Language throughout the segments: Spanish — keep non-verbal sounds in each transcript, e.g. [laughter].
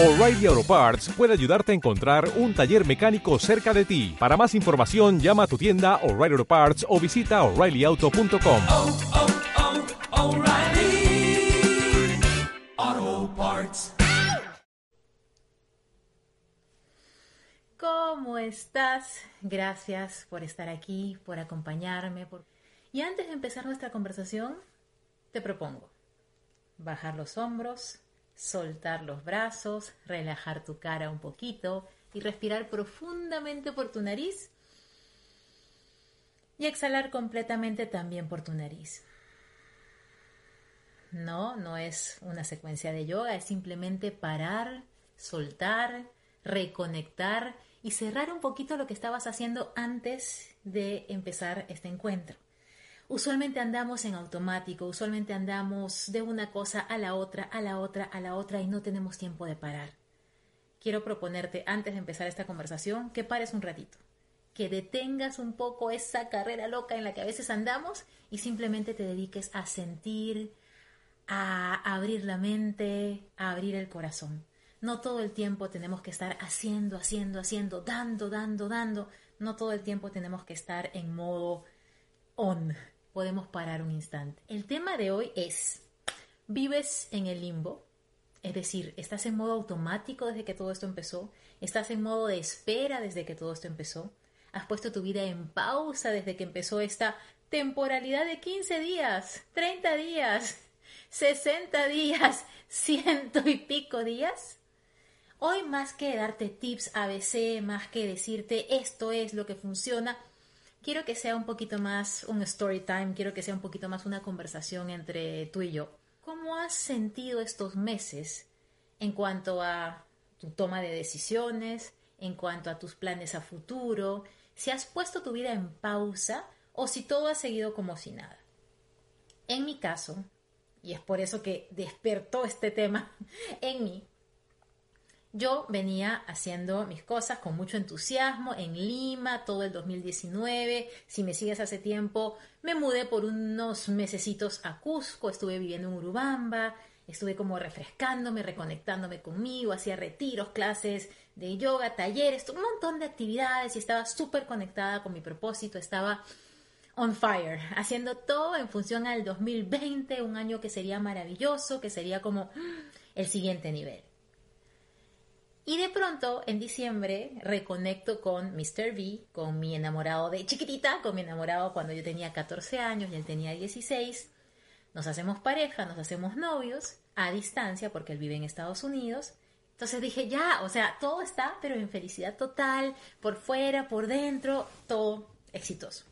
O'Reilly Auto Parts puede ayudarte a encontrar un taller mecánico cerca de ti. Para más información, llama a tu tienda O'Reilly Auto Parts o visita oreillyauto.com. oh, oh, O'Reilly Auto Parts. ¿Cómo estás? Gracias por estar aquí, por acompañarme. Por... Y antes de empezar nuestra conversación, te propongo bajar los hombros, soltar los brazos, relajar tu cara un poquito y respirar profundamente por tu nariz y exhalar completamente también por tu nariz. No, no es una secuencia de yoga, es simplemente parar, soltar, reconectar y cerrar un poquito lo que estabas haciendo antes de empezar este encuentro. Usualmente andamos en automático, usualmente andamos de una cosa a la otra, a la otra, a la otra y no tenemos tiempo de parar. Quiero proponerte, antes de empezar esta conversación, que pares un ratito, que detengas un poco esa carrera loca en la que a veces andamos y simplemente te dediques a sentir, a abrir la mente, a abrir el corazón. No todo el tiempo tenemos que estar haciendo, haciendo, haciendo, dando, dando, dando. No todo el tiempo tenemos que estar en modo on podemos parar un instante. El tema de hoy es, ¿vives en el limbo? Es decir, ¿estás en modo automático desde que todo esto empezó? ¿Estás en modo de espera desde que todo esto empezó? ¿Has puesto tu vida en pausa desde que empezó esta temporalidad de 15 días, 30 días, 60 días, [laughs] ciento y pico días? Hoy más que darte tips ABC, más que decirte esto es lo que funciona, quiero que sea un poquito más un story time, quiero que sea un poquito más una conversación entre tú y yo. ¿Cómo has sentido estos meses en cuanto a tu toma de decisiones, en cuanto a tus planes a futuro, si has puesto tu vida en pausa o si todo ha seguido como si nada? En mi caso, y es por eso que despertó este tema [laughs] en mí, yo venía haciendo mis cosas con mucho entusiasmo en Lima todo el 2019. Si me sigues hace tiempo, me mudé por unos mesecitos a Cusco, estuve viviendo en Urubamba, estuve como refrescándome, reconectándome conmigo, hacía retiros, clases de yoga, talleres, un montón de actividades y estaba súper conectada con mi propósito, estaba on fire, haciendo todo en función al 2020, un año que sería maravilloso, que sería como el siguiente nivel. Y de pronto, en diciembre, reconecto con Mr. V, con mi enamorado de chiquitita, con mi enamorado cuando yo tenía 14 años y él tenía 16. Nos hacemos pareja, nos hacemos novios, a distancia, porque él vive en Estados Unidos. Entonces dije, ya, o sea, todo está, pero en felicidad total, por fuera, por dentro, todo exitoso.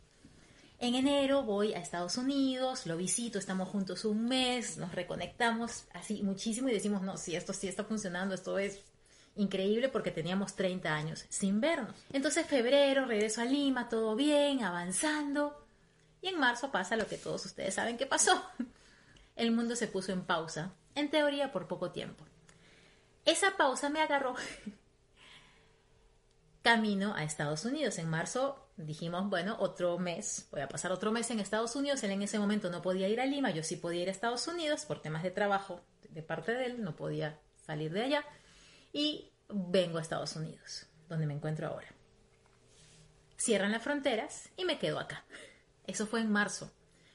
En enero voy a Estados Unidos, lo visito, estamos juntos un mes, nos reconectamos así muchísimo y decimos, no, si esto sí está funcionando, esto es increíble porque teníamos 30 años sin vernos. Entonces febrero regreso a Lima, todo bien, avanzando. Y en marzo pasa lo que todos ustedes saben que pasó. [laughs] El mundo se puso en pausa, en teoría por poco tiempo. Esa pausa me agarró [laughs] camino a Estados Unidos. En marzo dijimos, bueno, otro mes, voy a pasar otro mes en Estados Unidos. Él en ese momento no podía ir a Lima, yo sí podía ir a Estados Unidos por temas de trabajo de parte de él, no podía salir de allá y vengo a Estados Unidos, donde me encuentro ahora. Cierran las fronteras y me quedo acá. Eso fue en marzo.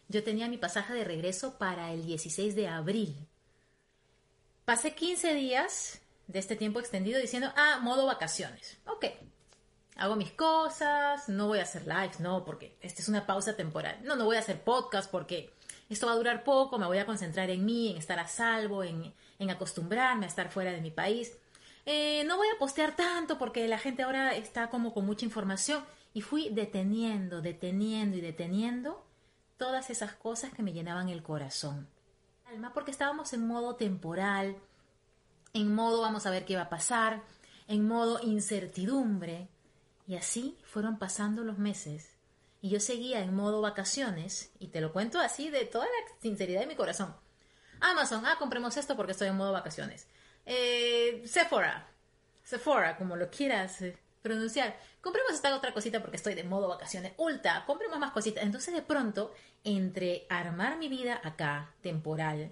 Yo tenía mi pasaje de regreso para el 16 de abril. Pasé 15 días de este tiempo extendido diciendo, ah, modo vacaciones. Ok, hago mis cosas, no voy a hacer lives, no, porque esta es una pausa temporal. No, no voy a hacer podcast porque esto va a durar poco, me voy a concentrar en mí, en estar a salvo, en, en acostumbrarme a estar fuera de mi país. Eh, no voy a postear tanto porque la gente ahora está como con mucha información y fui deteniendo, deteniendo y deteniendo todas esas cosas que me llenaban el corazón. Alma, porque estábamos en modo temporal, en modo vamos a ver qué va a pasar, en modo incertidumbre. Y así fueron pasando los meses. Y yo seguía en modo vacaciones, y te lo cuento así de toda la sinceridad de mi corazón. Amazon, ah, compremos esto porque estoy en modo vacaciones eh, Sephora, Sephora, como lo quieras eh, pronunciar. Compremos esta otra cosita porque estoy de modo vacaciones. Ulta, compremos más cositas. Entonces de pronto, entre armar mi vida acá, temporal,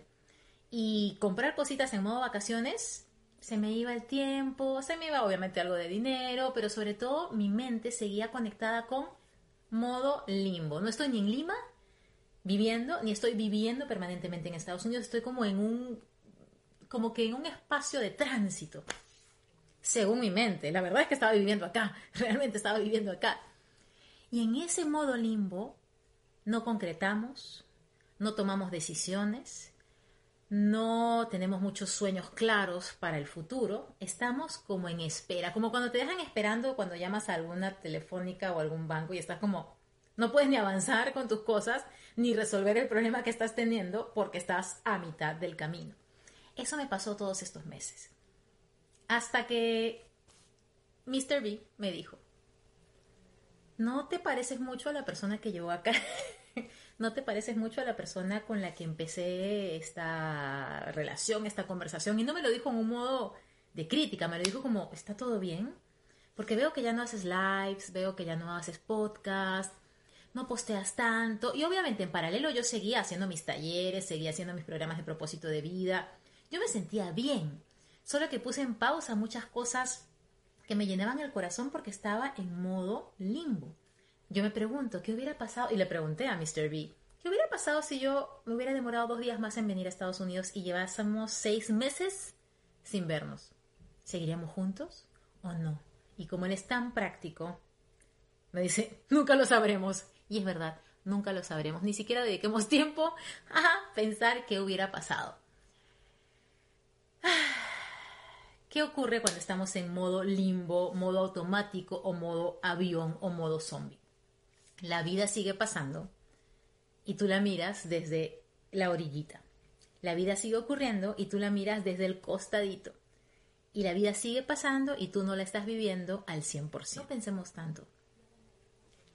y comprar cositas en modo vacaciones, Se me iba el tiempo, se me iba obviamente algo de dinero, pero sobre todo mi mente seguía conectada con modo limbo. No estoy ni en Lima viviendo, ni estoy viviendo permanentemente en Estados Unidos, estoy como en un, como que en un espacio de tránsito, según mi mente. La verdad es que estaba viviendo acá, [laughs] realmente estaba viviendo acá. Y en ese modo limbo no concretamos, no tomamos decisiones, no tenemos muchos sueños claros para el futuro, estamos como en espera, como cuando te dejan esperando cuando llamas a alguna telefónica o algún banco y estás como, no puedes ni avanzar con tus cosas ni resolver el problema que estás teniendo porque estás a mitad del camino. Eso me pasó todos estos meses. Hasta que Mr. B me dijo, no te pareces mucho a la persona que llegó acá. [laughs] no te pareces mucho a la persona con la que empecé esta relación, esta conversación. Y no me lo dijo en un modo de crítica, me lo dijo como, ¿está todo bien? Porque veo que ya no haces lives, veo que ya no haces podcast, no posteas tanto. Y obviamente en paralelo yo seguía haciendo mis talleres, seguía haciendo mis programas de propósito de vida. Yo me sentía bien, solo que puse en pausa muchas cosas que me llenaban el corazón porque estaba en modo limbo. Yo me pregunto, ¿qué hubiera pasado? Y le pregunté a Mr. B, ¿qué hubiera pasado si yo me hubiera demorado dos días más en venir a Estados Unidos y llevásemos seis meses sin vernos? ¿Seguiríamos juntos o no? Y como él es tan práctico, me dice, nunca lo sabremos. Y es verdad, nunca lo sabremos. Ni siquiera dediquemos [laughs] tiempo a pensar qué hubiera pasado. ¿Qué ocurre cuando estamos en modo limbo, modo automático o modo avión o modo zombie? La vida sigue pasando y tú la miras desde la orillita. La vida sigue ocurriendo y tú la miras desde el costadito. Y la vida sigue pasando y tú no la estás viviendo al 100%. No pensemos tanto.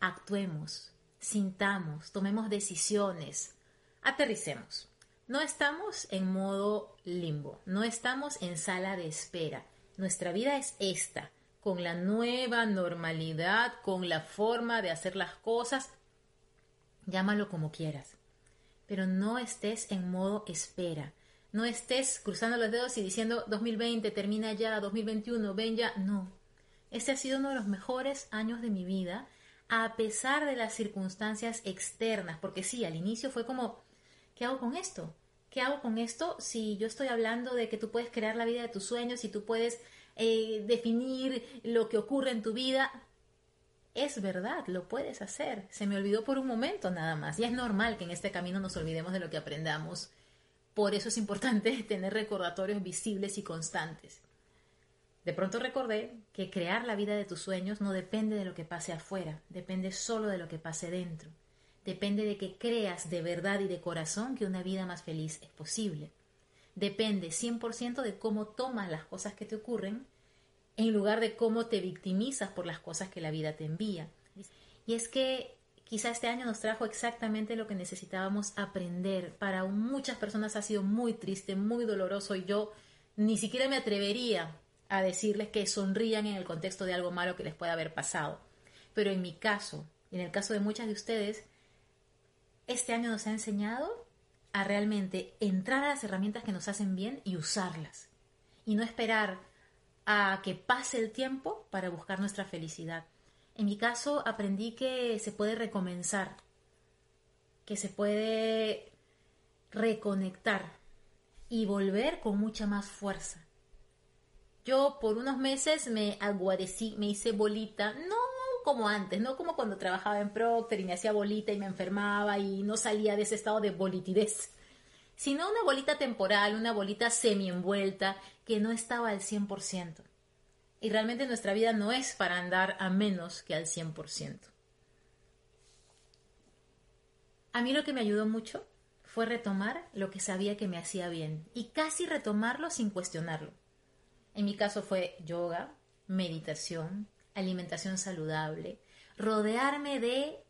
Actuemos, sintamos, tomemos decisiones, aterricemos. No estamos en modo limbo, no estamos en sala de espera. Nuestra vida es esta, con la nueva normalidad, con la forma de hacer las cosas. Llámalo como quieras. Pero no estés en modo espera. No estés cruzando los dedos y diciendo 2020 termina ya, 2021 ven ya. No. Este ha sido uno de los mejores años de mi vida, a pesar de las circunstancias externas. Porque sí, al inicio fue como, ¿qué hago con esto? ¿Qué hago con esto si yo estoy hablando de que tú puedes crear la vida de tus sueños y tú puedes eh, definir lo que ocurre en tu vida? Es verdad, lo puedes hacer. Se me olvidó por un momento nada más. Y es normal que en este camino nos olvidemos de lo que aprendamos. Por eso es importante [laughs] tener recordatorios visibles y constantes. De pronto recordé que crear la vida de tus sueños no depende de lo que pase afuera, depende solo de lo que pase dentro depende de que creas de verdad y de corazón que una vida más feliz es posible. Depende 100% de cómo tomas las cosas que te ocurren en lugar de cómo te victimizas por las cosas que la vida te envía. Y es que quizá este año nos trajo exactamente lo que necesitábamos aprender. Para muchas personas ha sido muy triste, muy doloroso y yo ni siquiera me atrevería a decirles que sonrían en el contexto de algo malo que les pueda haber pasado. Pero en mi caso, y en el caso de muchas de ustedes, este año nos ha enseñado a realmente entrar a las herramientas que nos hacen bien y usarlas. Y no esperar a que pase el tiempo para buscar nuestra felicidad. En mi caso aprendí que se puede recomenzar, que se puede reconectar y volver con mucha más fuerza. Yo por unos meses me aguadecí, me hice bolita, no como antes, no como cuando trabajaba en Procter y me hacía bolita y me enfermaba y no salía de ese estado de bolitidez, sino una bolita temporal, una bolita semi envuelta que no estaba al 100%. Y realmente nuestra vida no es para andar a menos que al 100%. A mí lo que me ayudó mucho fue retomar lo que sabía que me hacía bien y casi retomarlo sin cuestionarlo. En mi caso fue yoga, meditación, alimentación saludable, rodearme de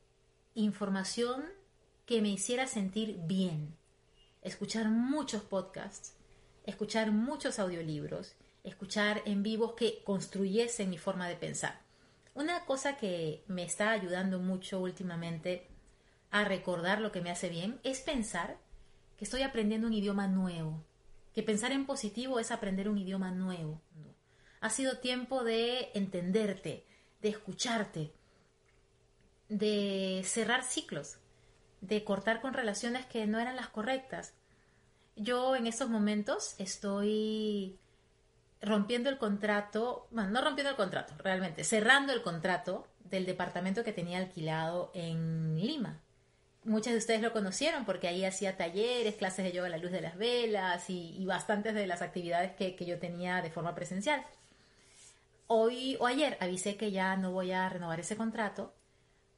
información que me hiciera sentir bien, escuchar muchos podcasts, escuchar muchos audiolibros, escuchar en vivos que construyesen mi forma de pensar. Una cosa que me está ayudando mucho últimamente a recordar lo que me hace bien es pensar que estoy aprendiendo un idioma nuevo. que pensar en positivo es aprender un idioma nuevo. Ha sido tiempo de entenderte, de escucharte, de cerrar ciclos, de cortar con relaciones que no eran las correctas. Yo en estos momentos estoy rompiendo el contrato, bueno, no rompiendo el contrato, realmente, cerrando el contrato del departamento que tenía alquilado en Lima. Muchas de ustedes lo conocieron porque ahí hacía talleres, clases de yoga a la luz de las velas y, bastantes de las actividades que, que yo tenía de forma presencial hoy o ayer avisé que ya no voy a renovar ese contrato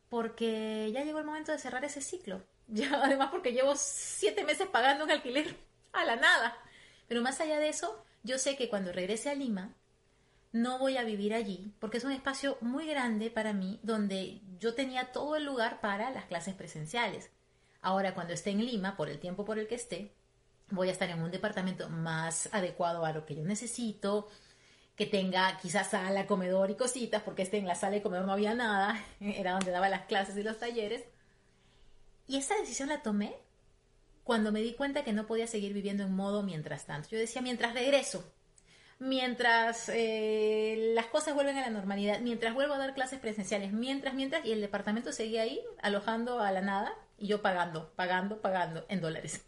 porque ya llegó el momento de cerrar ese ciclo. [laughs] Ya, además porque llevo siete meses pagando un alquiler a la nada. Pero más allá de eso, yo sé que cuando regrese a Lima, no voy a vivir allí porque es un espacio muy grande para mí donde yo tenía todo el lugar para las clases presenciales. Ahora cuando esté en Lima, por el tiempo por el que esté, voy a estar en un departamento más adecuado a lo que yo necesito, que tenga quizás sala, comedor y cositas, porque este en la sala y comedor no había nada, [laughs] era donde daba las clases y los talleres. Y esa decisión la tomé cuando me di cuenta que no podía seguir viviendo en modo mientras tanto. Yo decía, mientras regreso, mientras eh, las cosas vuelven a la normalidad, mientras vuelvo a dar clases presenciales, mientras, mientras, y el departamento seguía ahí, alojando a la nada, y yo pagando, pagando, pagando en dólares.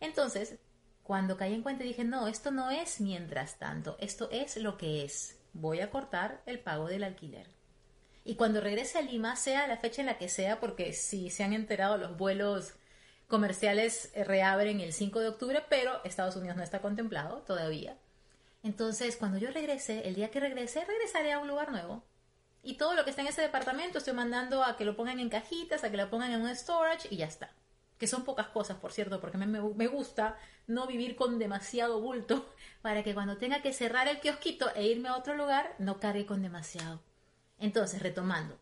Entonces, cuando caí en cuenta dije, no, esto no es mientras tanto, esto es lo que es. Voy a cortar el pago del alquiler. Y cuando regrese a Lima, sea la fecha en la que sea, porque si se han enterado los vuelos comerciales eh, reabren el 5 de octubre, pero Estados Unidos no está contemplado todavía. Entonces, cuando yo regrese, el día que regrese, regresaré a un lugar nuevo. Y todo lo que está en ese departamento estoy mandando a que lo pongan en cajitas, a que lo pongan en un storage y ya está que son pocas cosas, por cierto, porque me, me, gusta no vivir con demasiado bulto [laughs] para que cuando tenga que cerrar el kiosquito e irme a otro lugar, no cargue con demasiado. Entonces, retomando,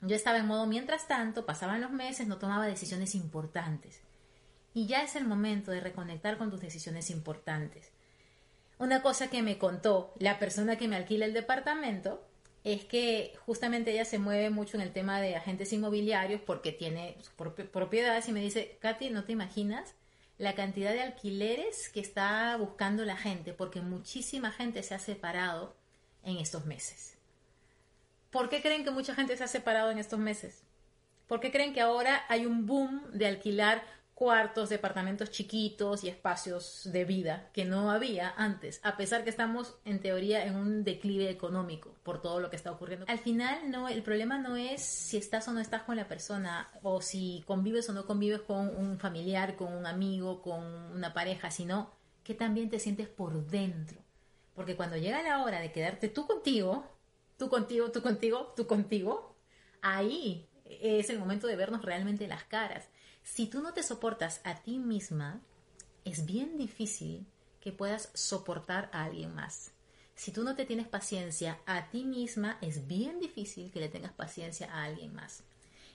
yo estaba en modo mientras tanto, pasaban los meses, no tomaba decisiones importantes. Y ya es el momento de reconectar con tus decisiones importantes. Una cosa que me contó la persona que me alquila el departamento es que justamente ella se mueve mucho en el tema de agentes inmobiliarios porque tiene propiedades y me dice, Katy, no te imaginas la cantidad de alquileres que está buscando la gente porque muchísima gente se ha separado en estos meses. ¿Por qué creen que mucha gente se ha separado en estos meses? ¿Por qué creen que ahora hay un boom de alquilar cuartos, departamentos chiquitos y espacios de vida que no había antes, a pesar que estamos en teoría en un declive económico por todo lo que está ocurriendo. Al final no, el problema no es si estás o no estás con la persona o si convives o no convives con un familiar, con un amigo, con una pareja, sino que también te sientes por dentro. Porque cuando llega la hora de quedarte tú contigo, tú contigo, tú contigo, tú contigo, ahí es el momento de vernos realmente las caras si tú no te soportas a ti misma, es bien difícil que puedas soportar a alguien más. Si tú no te tienes paciencia a ti misma, es bien difícil que le tengas paciencia a alguien más.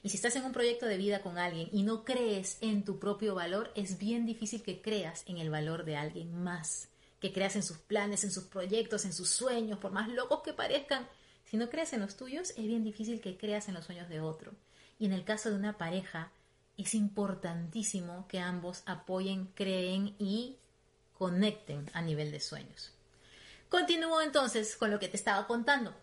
Y si estás en un proyecto de vida con alguien y no crees en tu propio valor, es bien difícil que creas en el valor de alguien más, que creas en sus planes, en sus proyectos, en sus sueños, por más locos que parezcan. Si no crees en los tuyos, es bien difícil que creas en los sueños de otro. Y en el caso de una pareja, es importantísimo que ambos apoyen, creen y conecten a nivel de sueños. Continúo entonces con lo que te estaba contando.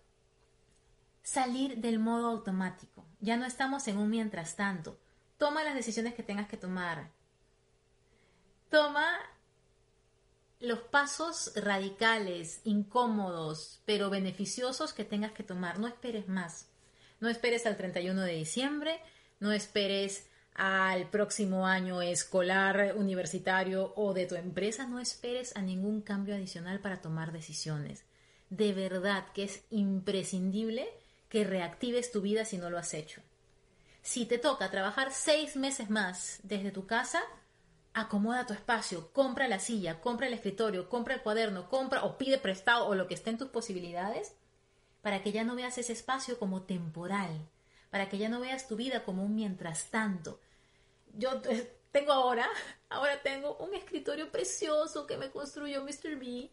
Salir del modo automático. Ya no estamos en un mientras tanto. Toma las decisiones que tengas que tomar. Toma los pasos radicales, incómodos, pero beneficiosos que tengas que tomar. No esperes más. No esperes al 31 de diciembre, no esperes al próximo año escolar, universitario o de tu empresa, no esperes a ningún cambio adicional para tomar decisiones. De verdad que es imprescindible que reactives tu vida si no lo has hecho. Si te toca trabajar seis meses más desde tu casa, acomoda tu espacio, compra la silla, compra el escritorio, compra el cuaderno, compra o pide prestado o lo que esté en tus posibilidades para que ya no veas ese espacio como temporal, para que ya no veas tu vida como un mientras tanto, yo tengo ahora, [laughs] ahora tengo un escritorio precioso que me construyó Mr. B,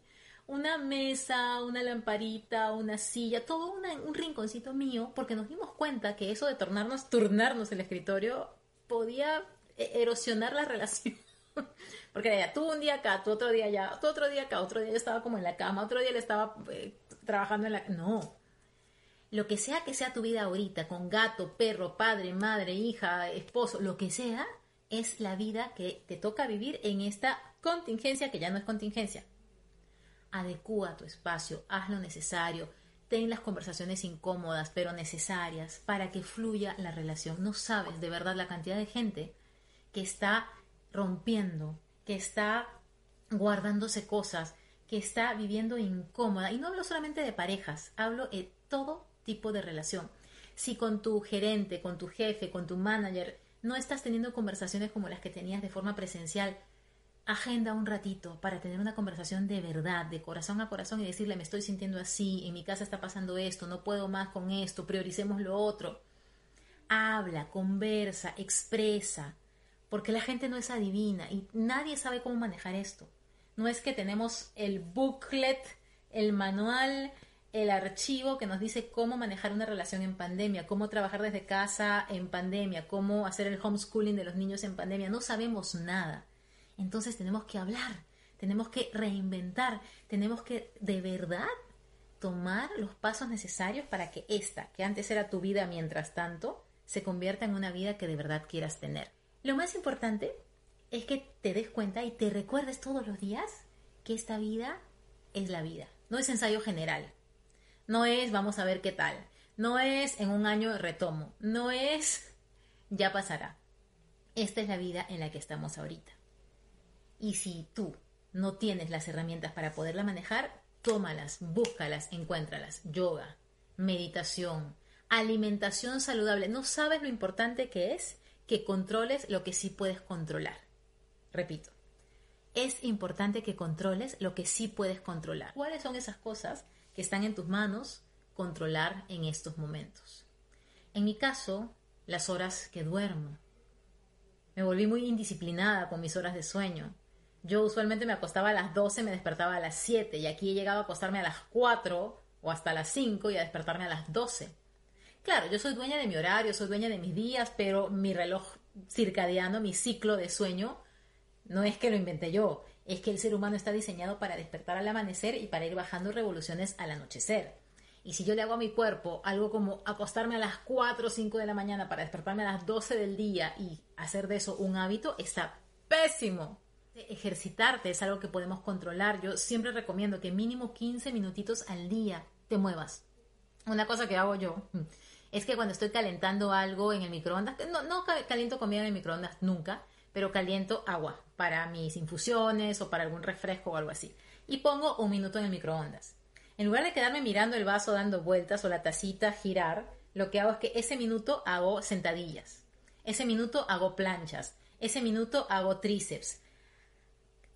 una mesa, una lamparita, una silla, todo un rinconcito mío, porque nos dimos cuenta que eso de tornarnos, turnarnos el escritorio podía e-, erosionar la [laughs] relación. Porque era ya, tú un día acá, tú otro día allá, tú otro día acá, otro día yo estaba como en la cama, otro día le estaba eh, trabajando en la... No. Lo que sea que sea tu vida ahorita, con gato, perro, padre, madre, hija, esposo, lo que sea, es la vida que te toca vivir en esta contingencia que ya no es contingencia. Adecúa tu espacio, haz lo necesario, ten las conversaciones incómodas pero necesarias para que fluya la relación. No sabes de verdad la cantidad de gente que está rompiendo, que está guardándose cosas, que está viviendo incómoda. Y no hablo solamente de parejas, hablo de todo tipo de relación. Si con tu gerente, con tu jefe, con tu manager, no estás teniendo conversaciones como las que tenías de forma presencial, agenda un ratito para tener una conversación de verdad, de corazón a corazón y decirle me estoy sintiendo así, en mi casa está pasando esto, no puedo más con esto, prioricemos lo otro. Habla, conversa, expresa, porque la gente no es adivina y nadie sabe cómo manejar esto. No es que tenemos el booklet, el manual, el archivo que nos dice cómo manejar una relación en pandemia, cómo trabajar desde casa en pandemia, cómo hacer el homeschooling de los niños en pandemia. No sabemos nada. Entonces tenemos que hablar, tenemos que reinventar, tenemos que de verdad tomar los pasos necesarios para que esta, que antes era tu vida mientras tanto, se convierta en una vida que de verdad quieras tener. Lo más importante es que te des cuenta y te recuerdes todos los días que esta vida es la vida. No es ensayo general. No es vamos a ver qué tal. No es en un año retomo. No es ya pasará. Esta es la vida en la que estamos ahorita. Y si tú no tienes las herramientas para poderla manejar, tómalas, búscalas, encuéntralas. Yoga, meditación, alimentación saludable. ¿No sabes lo importante que es que controles lo que sí puedes controlar? Repito, es importante que controles lo que sí puedes controlar. ¿Cuáles son esas cosas que están en tus manos controlar en estos momentos? En mi caso, las horas que duermo. Me volví muy indisciplinada con mis horas de sueño. Yo usualmente me acostaba a las 12, me despertaba a las 7 y aquí he llegado a acostarme a las 4 o hasta las 5 y a despertarme a las 12. Claro, yo soy dueña de mi horario, soy dueña de mis días, pero mi reloj circadiano, mi ciclo de sueño, no es que lo inventé yo, es que el ser humano está diseñado para despertar al amanecer y para ir bajando revoluciones al anochecer. Y si yo le hago a mi cuerpo algo como acostarme a las 4 o 5 de la mañana para despertarme a las 12 del día y hacer de eso un hábito, está pésimo. Ejercitarte es algo que podemos controlar. Yo siempre recomiendo que mínimo 15 minutitos al día te muevas. Una cosa que hago yo es que cuando estoy calentando algo en el microondas, no, no caliento comida en el microondas nunca, pero caliento agua para mis infusiones o para algún refresco o algo así. Y pongo un minuto en el microondas. En lugar de quedarme mirando el vaso dando vueltas o la tacita girar, lo que hago es que ese minuto hago sentadillas. Ese minuto hago planchas. Ese minuto hago tríceps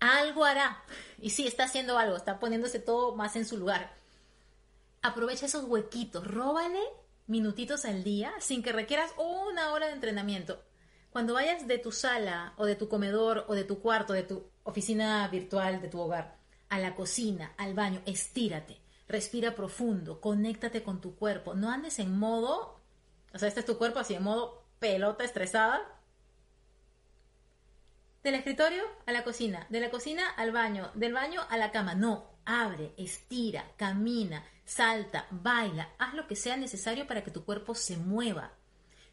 algo hará. Y sí, está haciendo algo, está poniéndose todo más en su lugar. Aprovecha esos huequitos, róbale minutitos al día sin que requieras una hora de entrenamiento. Cuando vayas de tu sala o de tu comedor o de tu cuarto, de tu oficina virtual, de tu hogar, a la cocina, al baño, estírate, respira profundo, conéctate con tu cuerpo. No andes en modo, o sea, este es tu cuerpo así en modo pelota estresada, del escritorio a la cocina, de la cocina al baño, del baño a la cama. No, abre, estira, camina, salta, baila, haz lo que sea necesario para que tu cuerpo se mueva.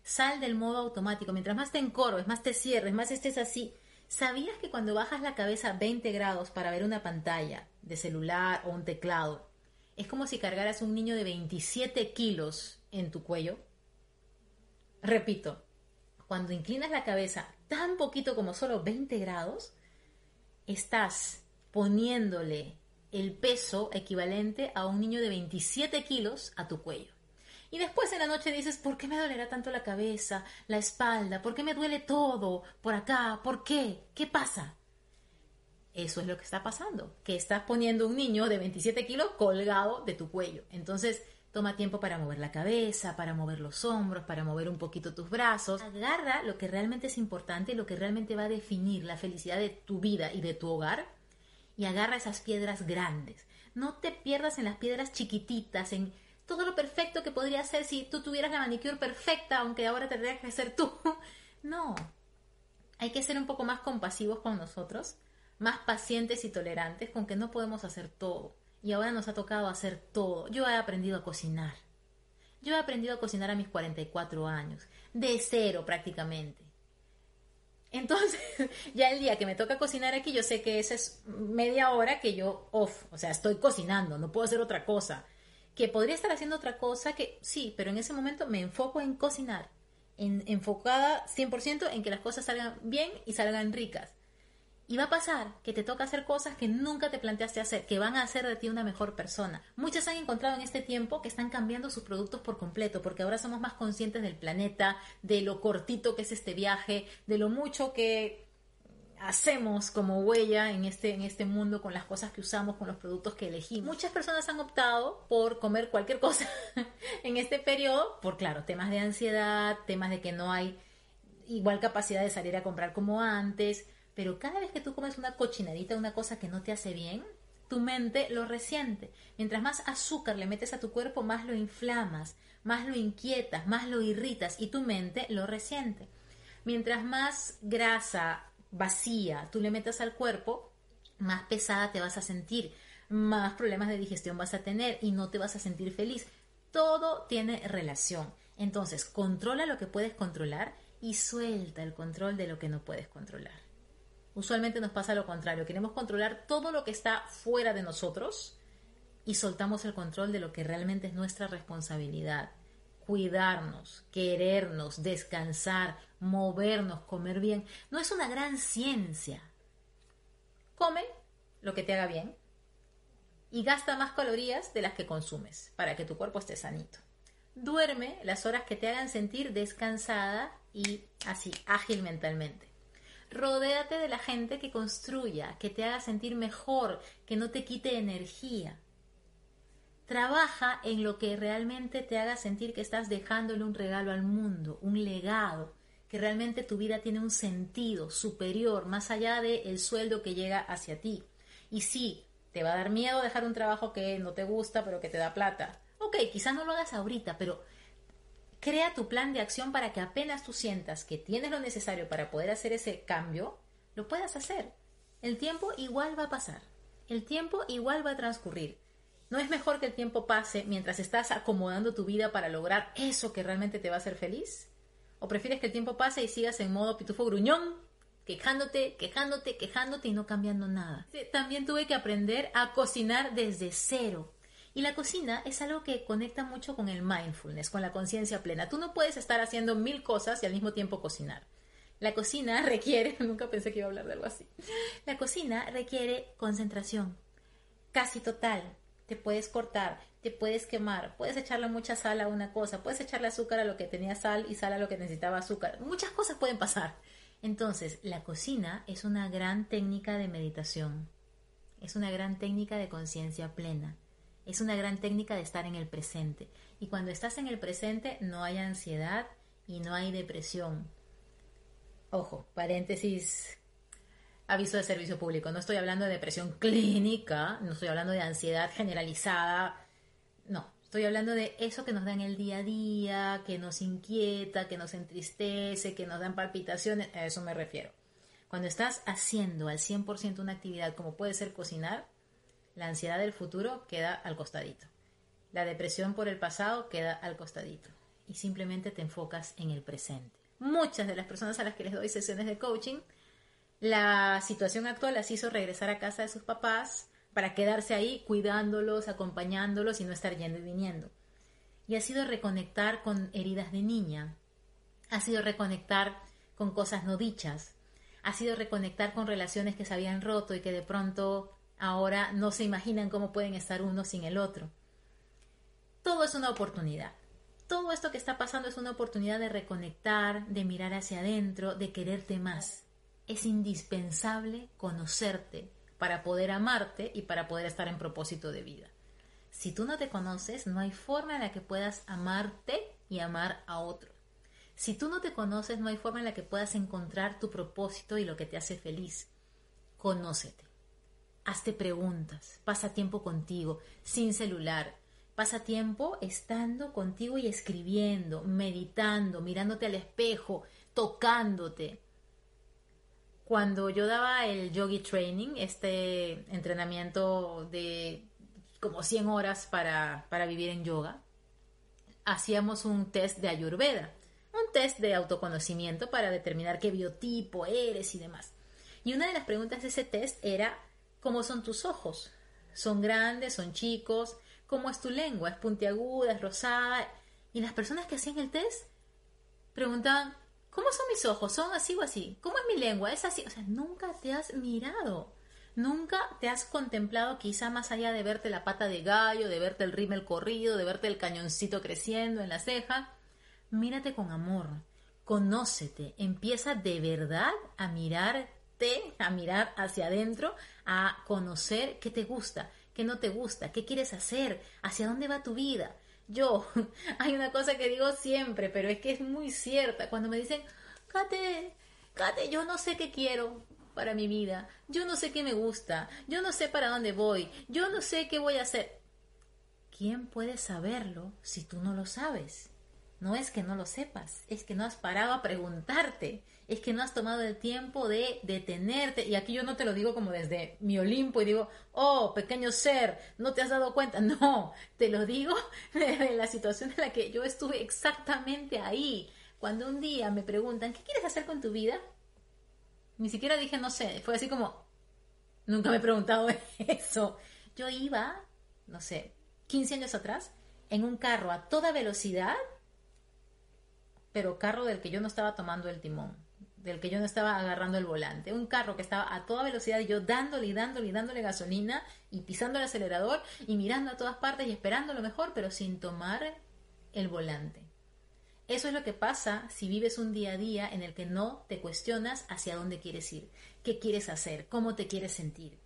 Sal del modo automático. Mientras más te encorves, más te cierres, más estés así. ¿Sabías que cuando bajas la cabeza 20 grados para ver una pantalla de celular o un teclado, es como si cargaras un niño de 27 kilos en tu cuello? Repito, cuando inclinas la cabeza tan poquito como solo 20 grados, estás poniéndole el peso equivalente a un niño de 27 kilos a tu cuello. Y después en la noche dices, ¿por qué me dolerá tanto la cabeza, la espalda? ¿Por qué me duele todo? ¿Por acá? ¿Por qué? ¿Qué pasa? Eso es lo que está pasando, que estás poniendo un niño de 27 kilos colgado de tu cuello. Entonces, Toma tiempo para mover la cabeza, para mover los hombros, para mover un poquito tus brazos. Agarra lo que realmente es importante lo que realmente va a definir la felicidad de tu vida y de tu hogar y agarra esas piedras grandes. No te pierdas en las piedras chiquititas, en todo lo perfecto que podría ser si tú tuvieras la manicure perfecta, aunque ahora tendrías que ser tú. [laughs] No. Hay que ser un poco más compasivos con nosotros. más pacientes y tolerantes con que no podemos hacer todo. Y ahora nos ha tocado hacer todo. Yo he aprendido a cocinar. Yo he aprendido a cocinar a mis 44 años, de cero prácticamente. Entonces, [laughs] ya el día que me toca cocinar aquí, yo sé que esa es media hora que yo off, o sea, estoy cocinando, no puedo hacer otra cosa. Que podría estar haciendo otra cosa que sí, pero en ese momento me enfoco en cocinar, en, enfocada 100% en que las cosas salgan bien y salgan ricas. Y va a pasar que te toca hacer cosas que nunca te planteaste hacer, que van a hacer de ti una mejor persona. Muchas han encontrado en este tiempo que están cambiando sus productos por completo, porque ahora somos más conscientes del planeta, de lo cortito que es este viaje, de lo mucho que hacemos como huella en este, en este mundo con las cosas que usamos, con los productos que elegimos. Muchas personas han optado por comer cualquier cosa [laughs] en este periodo, por claro, temas de ansiedad, temas de que no hay igual capacidad de salir a comprar como antes pero cada vez que tú comes una cochinadita, una cosa que no te hace bien, tu mente lo resiente. Mientras más azúcar le metes a tu cuerpo, más lo inflamas, más lo inquietas, más lo irritas y tu mente lo resiente. Mientras más grasa vacía tú le metes al cuerpo, más pesada te vas a sentir, más problemas de digestión vas a tener y no te vas a sentir feliz. Todo tiene relación. Entonces, controla lo que puedes controlar y suelta el control de lo que no puedes controlar. Usualmente nos pasa lo contrario, queremos controlar todo lo que está fuera de nosotros y soltamos el control de lo que realmente es nuestra responsabilidad. Cuidarnos, querernos, descansar, movernos, comer bien. No es una gran ciencia. Come lo que te haga bien y gasta más calorías de las que consumes para que tu cuerpo esté sanito. Duerme las horas que te hagan sentir descansada y así, ágil mentalmente. Rodéate de la gente que construya, que te haga sentir mejor, que no te quite energía. Trabaja en lo que realmente te haga sentir que estás dejándole un regalo al mundo, un legado, que realmente tu vida tiene un sentido superior, más allá del sueldo que llega hacia ti. Y sí, te va a dar miedo dejar un trabajo que no te gusta, pero que te da plata. Ok, quizás no lo hagas ahorita, pero Crea tu plan de acción para que apenas tú sientas que tienes lo necesario para poder hacer ese cambio, lo puedas hacer. El tiempo igual va a pasar. El tiempo igual va a transcurrir. ¿No es mejor que el tiempo pase mientras estás acomodando tu vida para lograr eso que realmente te va a hacer feliz? ¿O prefieres que el tiempo pase y sigas en modo pitufo gruñón, quejándote, quejándote, quejándote y no cambiando nada? También tuve que aprender a cocinar desde cero. Y la cocina es algo que conecta mucho con el mindfulness, con la conciencia plena. Tú no puedes estar haciendo mil cosas y al mismo tiempo cocinar. La cocina [laughs] requiere, nunca pensé que iba a hablar de algo así. La cocina requiere concentración, casi total. Te puedes cortar, te puedes quemar, puedes echarle mucha sal a una cosa, puedes echarle azúcar a lo que tenía sal y sal a lo que necesitaba azúcar. Muchas cosas pueden pasar. Entonces, la cocina es una gran técnica de meditación, es una gran técnica de conciencia plena es una gran técnica de estar en el presente. Y cuando estás en el presente no hay ansiedad y no hay depresión. Ojo, paréntesis, aviso de servicio público. No estoy hablando de depresión clínica, no estoy hablando de ansiedad generalizada. No, estoy hablando de eso que nos da en el día a día, que nos inquieta, que nos entristece, que nos dan palpitaciones. A eso me refiero. Cuando estás haciendo al 100% una actividad como puede ser cocinar, la ansiedad del futuro queda al costadito. La depresión por el pasado queda al costadito. Y simplemente te enfocas en el presente. Muchas de las personas a las que les doy sesiones de coaching, la situación actual las hizo regresar a casa de sus papás para quedarse ahí cuidándolos, acompañándolos y no estar yendo y viniendo. Y ha sido reconectar con heridas de niña, ha sido reconectar con cosas no dichas, ha sido reconectar con relaciones que se habían roto y que de pronto Ahora no se imaginan cómo pueden estar uno sin el otro. Todo es una oportunidad. Todo esto que está pasando es una oportunidad de reconectar, de mirar hacia adentro, de quererte más. Es indispensable conocerte para poder amarte y para poder estar en propósito de vida. Si tú no te conoces, no hay forma en la que puedas amarte y amar a otro. Si tú no te conoces, no hay forma en la que puedas encontrar tu propósito y lo que te hace feliz. Conócete. Hazte preguntas, pasa tiempo contigo, sin celular. Pasa tiempo estando contigo y escribiendo, meditando, mirándote al espejo, tocándote. Cuando yo daba el yogi training, este entrenamiento de como 100 horas para, para vivir en yoga, hacíamos un test de ayurveda, un test de autoconocimiento para determinar qué biotipo eres y demás. Y una de las preguntas de ese test era, ¿cómo son tus ojos? ¿Son grandes? ¿Son chicos? ¿Cómo es tu lengua? ¿Es puntiaguda? ¿Es rosada? Y las personas que hacían el test preguntaban, ¿cómo son mis ojos? ¿Son así o así? ¿Cómo es mi lengua? ¿Es así? O sea, nunca te has mirado. Nunca te has contemplado quizá más allá de verte la pata de gallo, de verte el rímel corrido, de verte el cañoncito creciendo en la ceja. Mírate con amor, conócete, empieza de verdad a mirarte, a mirar hacia adentro, a conocer qué te gusta, qué no te gusta, qué quieres hacer, hacia dónde va tu vida. Yo, [laughs] hay una cosa que digo siempre, pero es que es muy cierta. Cuando me dicen, Kate, Kate, yo no sé qué quiero para mi vida, yo no sé qué me gusta, yo no sé para dónde voy, yo no sé qué voy a hacer. ¿Quién puede saberlo si tú no lo sabes? No es que no lo sepas, es que no has parado a preguntarte, es que no has tomado el tiempo de detenerte. Y aquí yo no te lo digo como desde mi Olimpo y digo, oh, pequeño ser, no te has dado cuenta. [laughs] No, te lo digo [laughs] desde la situación en la que yo estuve exactamente ahí. Cuando un día me preguntan, ¿qué quieres hacer con tu vida? Ni siquiera dije, no sé, fue así como, nunca me he preguntado [laughs] eso. Yo iba, no sé, 15 años atrás, en un carro a toda velocidad pero carro del que yo no estaba tomando el timón, del que yo no estaba agarrando el volante, un carro que estaba a toda velocidad y yo dándole y dándole y dándole gasolina y pisando el acelerador y mirando a todas partes y esperando lo mejor, pero sin tomar el volante. Eso es lo que pasa si vives un día a día en el que no te cuestionas hacia dónde quieres ir, qué quieres hacer, cómo te quieres sentir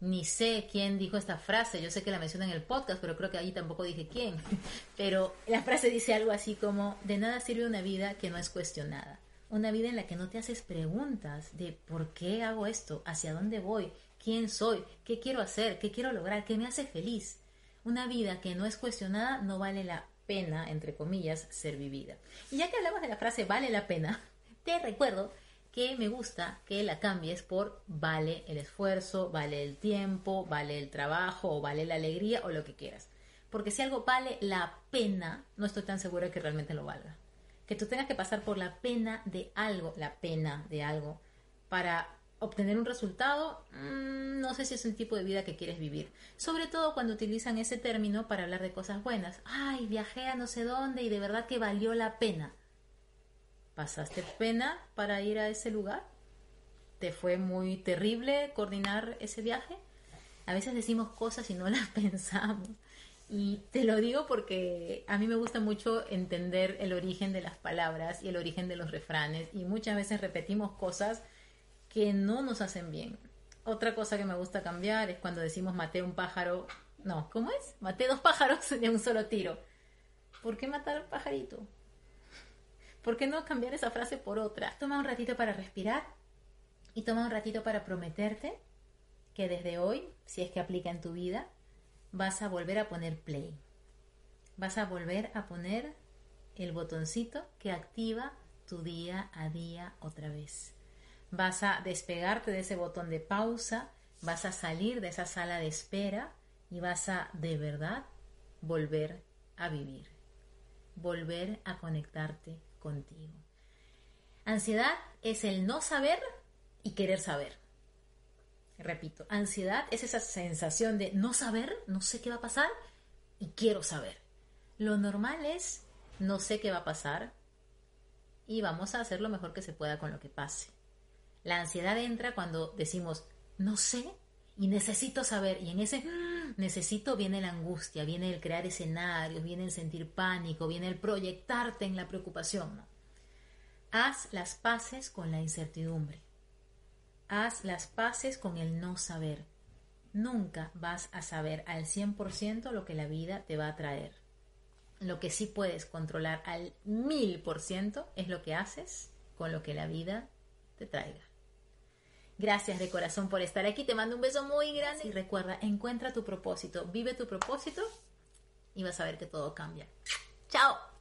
ni sé quién dijo esta frase, yo sé que la mencioné en el podcast, pero creo que ahí tampoco dije quién. [laughs] Pero la frase dice algo así como, de nada sirve una vida que no es cuestionada, una vida en la que no te haces preguntas de por qué hago esto, hacia dónde voy, quién soy, qué quiero hacer, qué quiero lograr, qué me hace feliz. Una vida que no es cuestionada no vale la pena, entre comillas, ser vivida. Y ya que hablamos de la frase vale la pena, [laughs] te recuerdo que me gusta que la cambies por vale el esfuerzo, vale el tiempo, vale el trabajo o vale la alegría o lo que quieras. Porque si algo vale la pena, no estoy tan segura que realmente lo valga. Que tú tengas que pasar por la pena de algo, la pena de algo, para obtener un resultado, mm, no sé si es el tipo de vida que quieres vivir. Sobre todo cuando utilizan ese término para hablar de cosas buenas. Ay, viajé a no sé dónde y de verdad que valió la pena. ¿Pasaste pena para ir a ese lugar? ¿Te fue muy terrible coordinar ese viaje? A veces decimos cosas y no las [laughs] pensamos. Y te lo digo porque a mí me gusta mucho entender el origen de las palabras y el origen de los refranes. Y muchas veces repetimos cosas que no nos hacen bien. Otra cosa que me gusta cambiar es cuando decimos maté un pájaro. No, ¿cómo es? Maté dos pájaros [laughs] de un solo tiro. ¿Por qué matar al pajarito? ¿Por qué no cambiar esa frase por otra? Toma un ratito para respirar y toma un ratito para prometerte que desde hoy, si es que aplica en tu vida, vas a volver a poner play. Vas a volver a poner el botoncito que activa tu día a día otra vez. Vas a despegarte de ese botón de pausa, vas a salir de esa sala de espera y vas a de verdad volver a vivir, volver a conectarte contigo. Ansiedad es el no saber y querer saber. Repito, ansiedad es esa sensación de no saber, no sé qué va a pasar y quiero saber. Lo normal es no sé qué va a pasar y vamos a hacer lo mejor que se pueda con lo que pase. La ansiedad entra cuando decimos no sé y necesito saber y en ese mm, necesito viene la angustia, viene el crear escenarios, viene el sentir pánico, viene el proyectarte en la preocupación. Haz las paces con la incertidumbre. Haz las paces con el no saber. Nunca vas a saber al 100% lo que la vida te va a traer. Lo que sí puedes controlar al 1000% es lo que haces con lo que la vida te traiga. Gracias de corazón por estar aquí. Te mando un beso muy grande y recuerda, encuentra tu propósito, vive tu propósito y vas a ver que todo cambia. Chao.